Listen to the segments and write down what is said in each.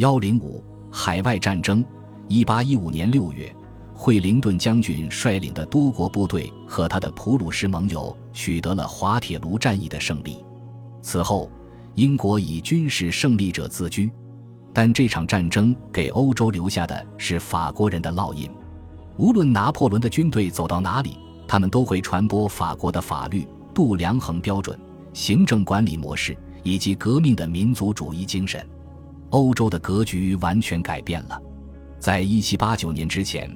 幺零五海外战争，一八一五年六月，惠灵顿将军率领的多国部队和他的普鲁士盟友取得了滑铁卢战役的胜利。此后，英国以军事胜利者自居。但这场战争给欧洲留下的是法国人的烙印。无论拿破仑的军队走到哪里，他们都会传播法国的法律、度量衡标准、行政管理模式以及革命的民族主义精神。欧洲的格局完全改变了。在一七八九年之前，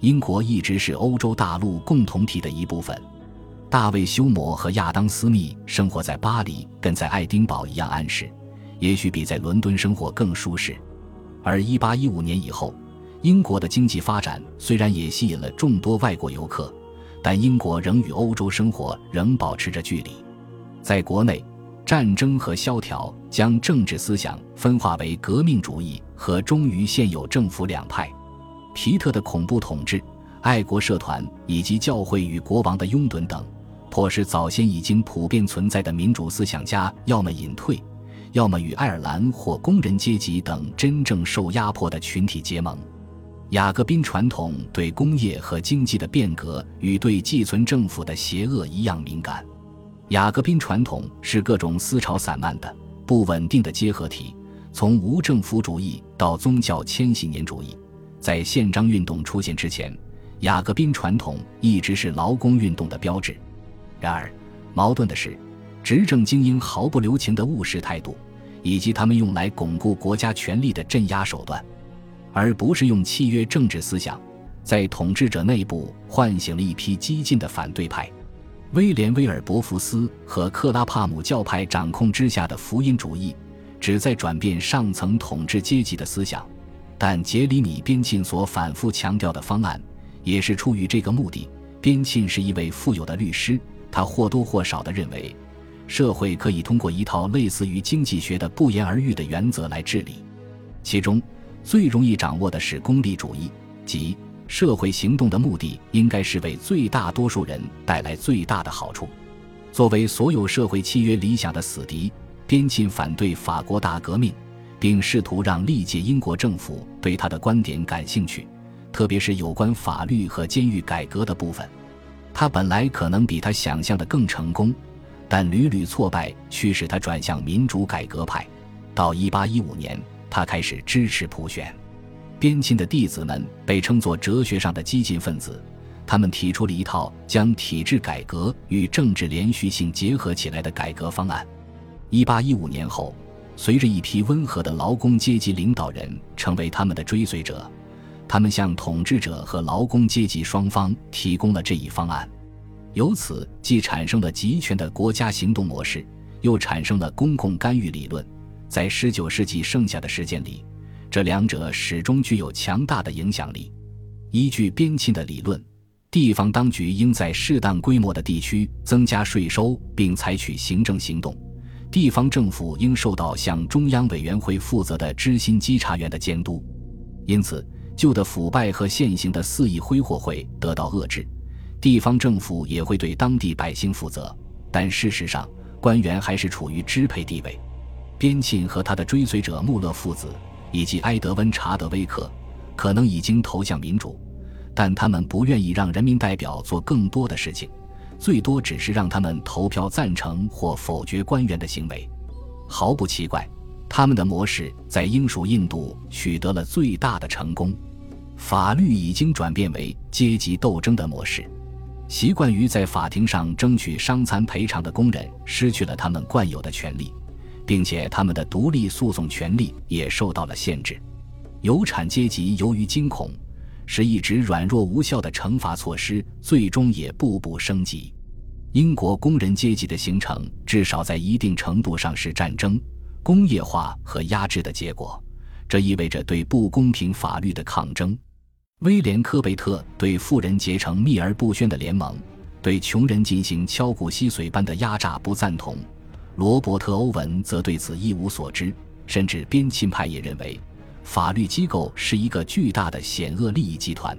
英国一直是欧洲大陆共同体的一部分。大卫·休谟和亚当·斯密生活在巴黎，跟在爱丁堡一样安适，也许比在伦敦生活更舒适。而一八一五年以后，英国的经济发展虽然也吸引了众多外国游客，但英国仍与欧洲生活仍保持着距离。在国内。战争和萧条将政治思想分化为革命主义和忠于现有政府两派。皮特的恐怖统治、爱国社团以及教会与国王的拥趸等，迫使早先已经普遍存在的民主思想家要么隐退，要么与爱尔兰或工人阶级等真正受压迫的群体结盟。雅各宾传统对工业和经济的变革与对寄存政府的邪恶一样敏感。雅各宾传统是各种思潮散漫的、不稳定的结合体，从无政府主义到宗教千禧年主义。在宪章运动出现之前，雅各宾传统一直是劳工运动的标志。然而，矛盾的是，执政精英毫不留情的务实态度，以及他们用来巩固国家权力的镇压手段，而不是用契约政治思想，在统治者内部唤醒了一批激进的反对派。威廉·威尔伯福斯和克拉帕姆教派掌控之下的福音主义，旨在转变上层统治阶级的思想。但杰里米·边沁所反复强调的方案，也是出于这个目的。边沁是一位富有的律师，他或多或少地认为，社会可以通过一套类似于经济学的不言而喻的原则来治理，其中最容易掌握的是功利主义，即。社会行动的目的应该是为最大多数人带来最大的好处。作为所有社会契约理想的死敌，边沁反对法国大革命，并试图让历届英国政府对他的观点感兴趣，特别是有关法律和监狱改革的部分。他本来可能比他想象的更成功，但屡屡挫败驱使他转向民主改革派。到1815年，他开始支持普选。边沁的弟子们被称作哲学上的激进分子，他们提出了一套将体制改革与政治连续性结合起来的改革方案。一八一五年后，随着一批温和的劳工阶级领导人成为他们的追随者，他们向统治者和劳工阶级双方提供了这一方案。由此，既产生了集权的国家行动模式，又产生了公共干预理论。在十九世纪剩下的时间里。这两者始终具有强大的影响力。依据边沁的理论，地方当局应在适当规模的地区增加税收，并采取行政行动。地方政府应受到向中央委员会负责的知心稽查员的监督。因此，旧的腐败和现行的肆意挥霍会得到遏制。地方政府也会对当地百姓负责，但事实上，官员还是处于支配地位。边沁和他的追随者穆勒父子。以及埃德温·查德威克可能已经投向民主，但他们不愿意让人民代表做更多的事情，最多只是让他们投票赞成或否决官员的行为。毫不奇怪，他们的模式在英属印度取得了最大的成功。法律已经转变为阶级斗争的模式，习惯于在法庭上争取伤残赔偿的工人失去了他们惯有的权利。并且他们的独立诉讼权利也受到了限制。有产阶级由于惊恐，使一直软弱无效的惩罚措施最终也步步升级。英国工人阶级的形成，至少在一定程度上是战争、工业化和压制的结果。这意味着对不公平法律的抗争。威廉·科贝特对富人结成秘而不宣的联盟，对穷人进行敲骨吸髓般的压榨不赞同。罗伯特·欧文则对此一无所知，甚至边沁派也认为，法律机构是一个巨大的险恶利益集团。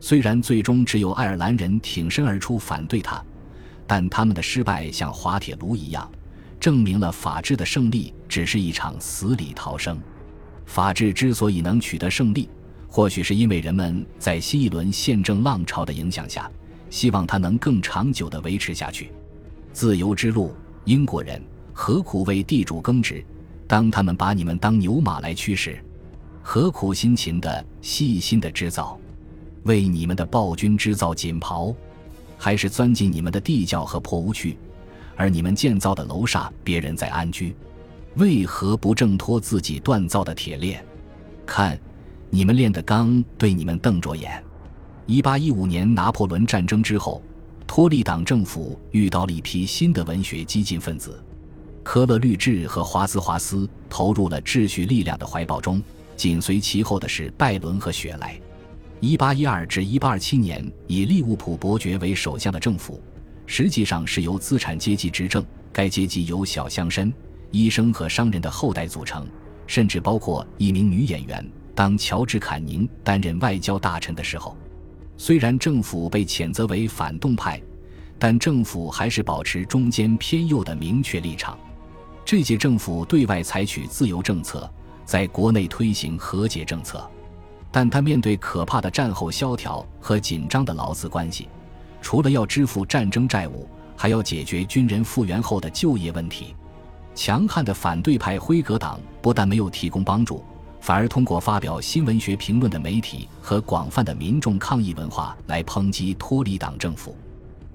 虽然最终只有爱尔兰人挺身而出反对他，但他们的失败像滑铁卢一样，证明了法治的胜利只是一场死里逃生。法治之所以能取得胜利，或许是因为人们在新一轮宪政浪潮的影响下，希望它能更长久地维持下去。自由之路，英国人何苦为地主耕植？当他们把你们当牛马来驱使，何苦辛勤的、细心的织造，为你们的暴君织造锦袍？还是钻进你们的地窖和破屋去？而你们建造的楼上，别人在安居，为何不挣脱自己锻造的铁链？看，你们炼的钢对你们瞪着眼。一八一五年拿破仑战争之后，托利党政府遇到了一批新的文学激进分子，科勒律治和华兹华斯投入了秩序力量的怀抱中，紧随其后的是拜伦和雪莱。一八一二至一八二七年以利物浦伯爵为首相的政府。实际上是由资产阶级执政，该阶级由小乡绅、医生和商人的后代组成，甚至包括一名女演员。当乔治·坎宁担任外交大臣的时候，虽然政府被谴责为反动派，但政府还是保持中间偏右的明确立场。这届政府对外采取自由政策，在国内推行和解政策，但他面对可怕的战后萧条和紧张的劳资关系。除了要支付战争债务，还要解决军人复员后的就业问题。强悍的反对派辉格党不但没有提供帮助，反而通过发表新闻学评论的媒体和广泛的民众抗议文化来抨击托里党政府。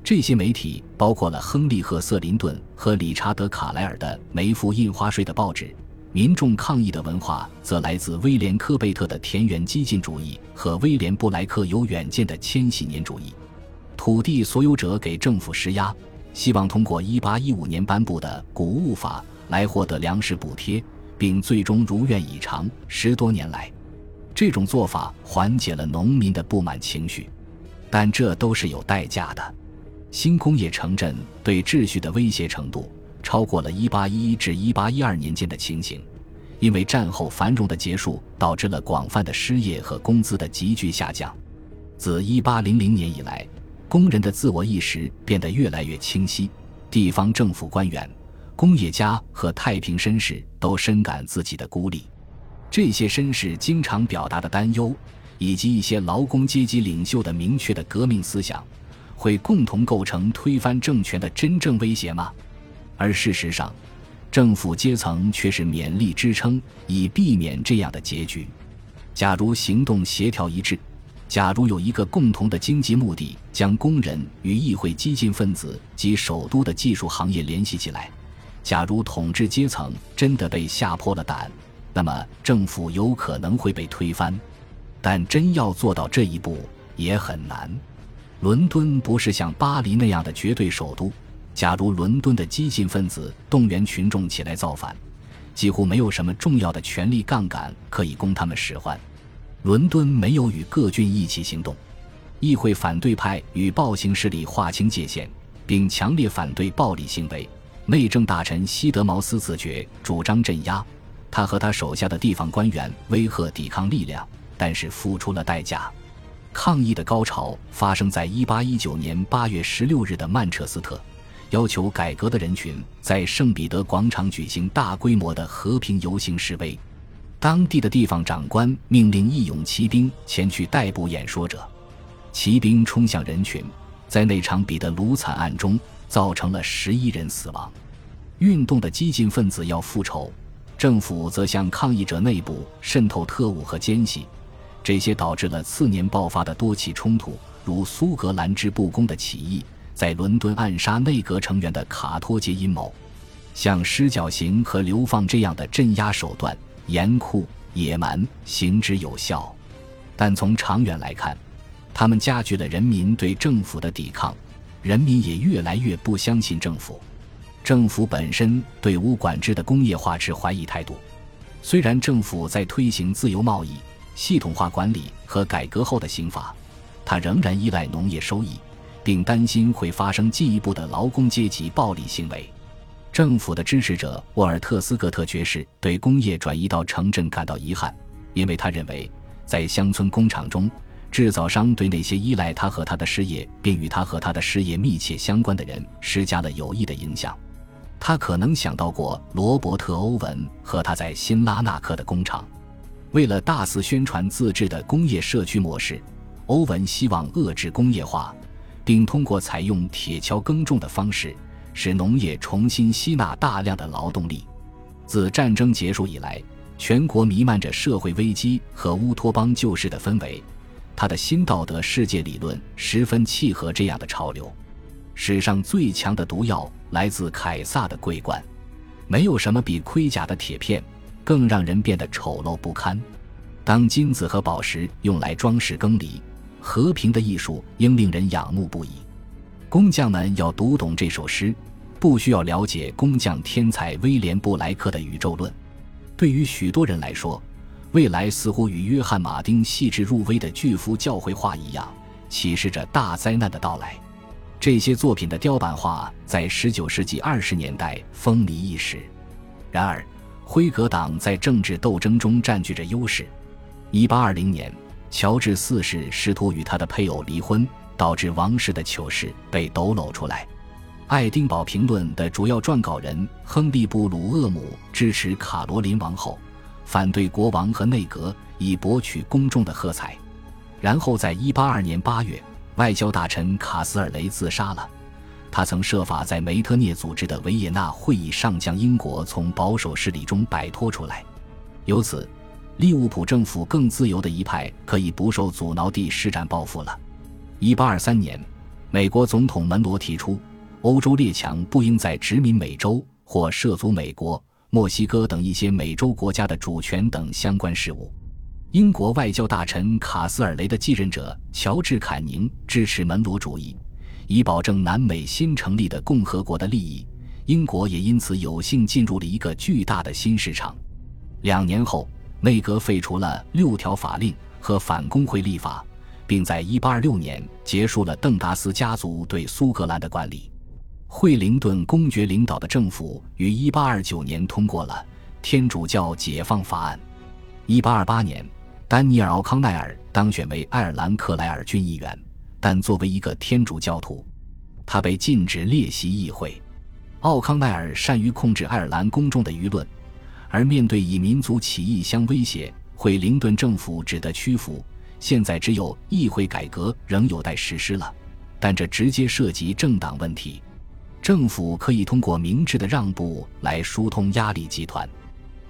这些媒体包括了亨利·赫瑟林顿和理查德·卡莱尔的没付印花税的报纸。民众抗议的文化则来自威廉·科贝特的田园激进主义和威廉·布莱克有远见的千禧年主义。土地所有者给政府施压，希望通过1815年颁布的谷物法来获得粮食补贴，并最终如愿以偿。十多年来，这种做法缓解了农民的不满情绪，但这都是有代价的。新工业城镇对秩序的威胁程度超过了1811至1812年间的情形，因为战后繁荣的结束导致了广泛的失业和工资的急剧下降。自1800年以来。工人的自我意识变得越来越清晰，地方政府官员、工业家和太平绅士都深感自己的孤立。这些绅士经常表达的担忧，以及一些劳工阶级领袖的明确的革命思想，会共同构成推翻政权的真正威胁吗？而事实上，政府阶层却是勉力支撑，以避免这样的结局。假如行动协调一致。假如有一个共同的经济目的，将工人与议会激进分子及首都的技术行业联系起来；假如统治阶层真的被吓破了胆，那么政府有可能会被推翻。但真要做到这一步也很难。伦敦不是像巴黎那样的绝对首都。假如伦敦的激进分子动员群众起来造反，几乎没有什么重要的权力杠杆可以供他们使唤。伦敦没有与各郡一起行动，议会反对派与暴行势力划清界限，并强烈反对暴力行为。内政大臣西德茅斯自觉主张镇压，他和他手下的地方官员威吓抵抗力量，但是付出了代价。抗议的高潮发生在1819年8月16日的曼彻斯特，要求改革的人群在圣彼得广场举行大规模的和平游行示威。当地的地方长官命令义勇骑兵前去逮捕演说者，骑兵冲向人群，在那场彼得卢惨案中造成了十一人死亡。运动的激进分子要复仇，政府则向抗议者内部渗透特务和奸细，这些导致了次年爆发的多起冲突，如苏格兰之不公的起义，在伦敦暗杀内阁成员的卡托杰阴谋，像施绞刑和流放这样的镇压手段。严酷野蛮，行之有效，但从长远来看，他们加剧了人民对政府的抵抗，人民也越来越不相信政府。政府本身对无管制的工业化持怀疑态度。虽然政府在推行自由贸易、系统化管理和改革后的刑法，它仍然依赖农业收益，并担心会发生进一步的劳工阶级暴力行为。政府的支持者沃尔特斯格特爵士对工业转移到城镇感到遗憾，因为他认为，在乡村工厂中，制造商对那些依赖他和他的事业并与他和他的事业密切相关的人施加了有益的影响。他可能想到过罗伯特·欧文和他在辛拉纳克的工厂，为了大肆宣传自制的工业社区模式，欧文希望遏制工业化，并通过采用铁锹耕种的方式，使农业重新吸纳大量的劳动力。自战争结束以来，全国弥漫着社会危机和乌托邦救世的氛围。他的新道德世界理论十分契合这样的潮流。史上最强的毒药来自凯撒的桂冠，没有什么比盔甲的铁片更让人变得丑陋不堪。当金子和宝石用来装饰羹里，和平的艺术应令人仰慕不已。工匠们要读懂这首诗。不需要了解工匠天才威廉布莱克的宇宙论。对于许多人来说，未来似乎与约翰马丁细致入微的巨幅教会画一样，启示着大灾难的到来。这些作品的雕版画在19世纪20年代风靡一时。然而，辉格党在政治斗争中占据着优势。1820年，乔治四世试图与他的配偶离婚，导致王室的糗事被抖搂出来。《爱丁堡评论》的主要撰稿人亨利·布鲁厄姆支持卡罗琳王后，反对国王和内阁，以博取公众的喝彩。然后在182年8月，外交大臣卡斯尔雷自杀了。他曾设法在梅特涅组织的维也纳会议上将英国从保守势力中摆脱出来。由此，利物浦政府更自由的一派可以不受阻挠地施展抱负了。1823年，美国总统门罗提出。欧洲列强不应再殖民美洲或涉足美国、墨西哥等一些美洲国家的主权等相关事务。英国外交大臣卡斯尔雷的继任者乔治·坎宁支持门罗主义，以保证南美新成立的共和国的利益。英国也因此有幸进入了一个巨大的新市场。两年后，内阁废除了六条法令和反工会立法，并在1826年结束了邓达斯家族对苏格兰的管理。惠灵顿公爵领导的政府于1829年通过了《天主教解放法案》。1828年，丹尼尔·奥康奈尔当选为爱尔兰克莱尔郡议员，但作为一个天主教徒，他被禁止列席议会。奥康奈尔善于控制爱尔兰公众的舆论，而面对以民族起义相威胁，惠灵顿政府只得屈服。现在只有议会改革仍有待实施了，但这直接涉及政党问题。政府可以通过明智的让步来疏通压力集团，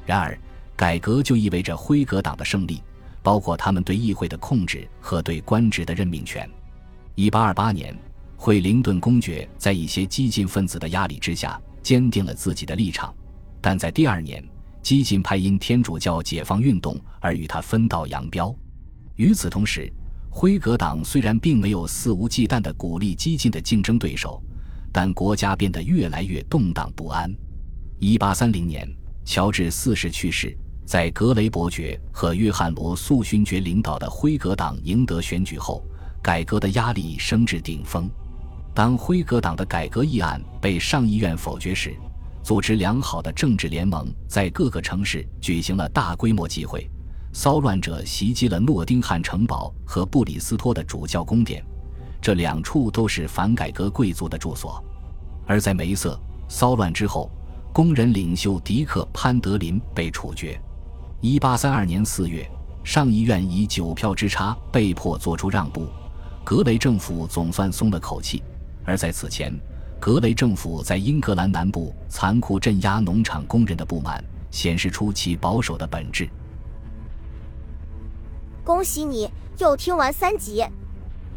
然而，改革就意味着辉格党的胜利，包括他们对议会的控制和对官职的任命权。1828年，惠灵顿公爵在一些激进分子的压力之下坚定了自己的立场，但在第二年，激进派因天主教解放运动而与他分道扬镳。与此同时，辉格党虽然并没有肆无忌惮地鼓励激进的竞争对手。但国家变得越来越动荡不安。一八三零年，乔治四世去世，在格雷伯爵和约翰罗素勋爵领导的辉格党赢得选举后，改革的压力升至顶峰。当辉格党的改革议案被上议院否决时，组织良好的政治联盟在各个城市举行了大规模集会。骚乱者袭击了诺丁汉城堡和布里斯托的主教宫殿。这两处都是反改革贵族的住所，而在梅瑟骚乱之后，工人领袖迪克·潘德林被处决。1832年4月，上议院以九票之差被迫做出让步，格雷政府总算松了口气。而在此前，格雷政府在英格兰南部残酷镇压农场工人的不满，显示出其保守的本质。恭喜你又听完三集。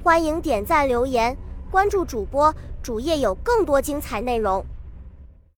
欢迎点赞、留言、关注主播，主页有更多精彩内容。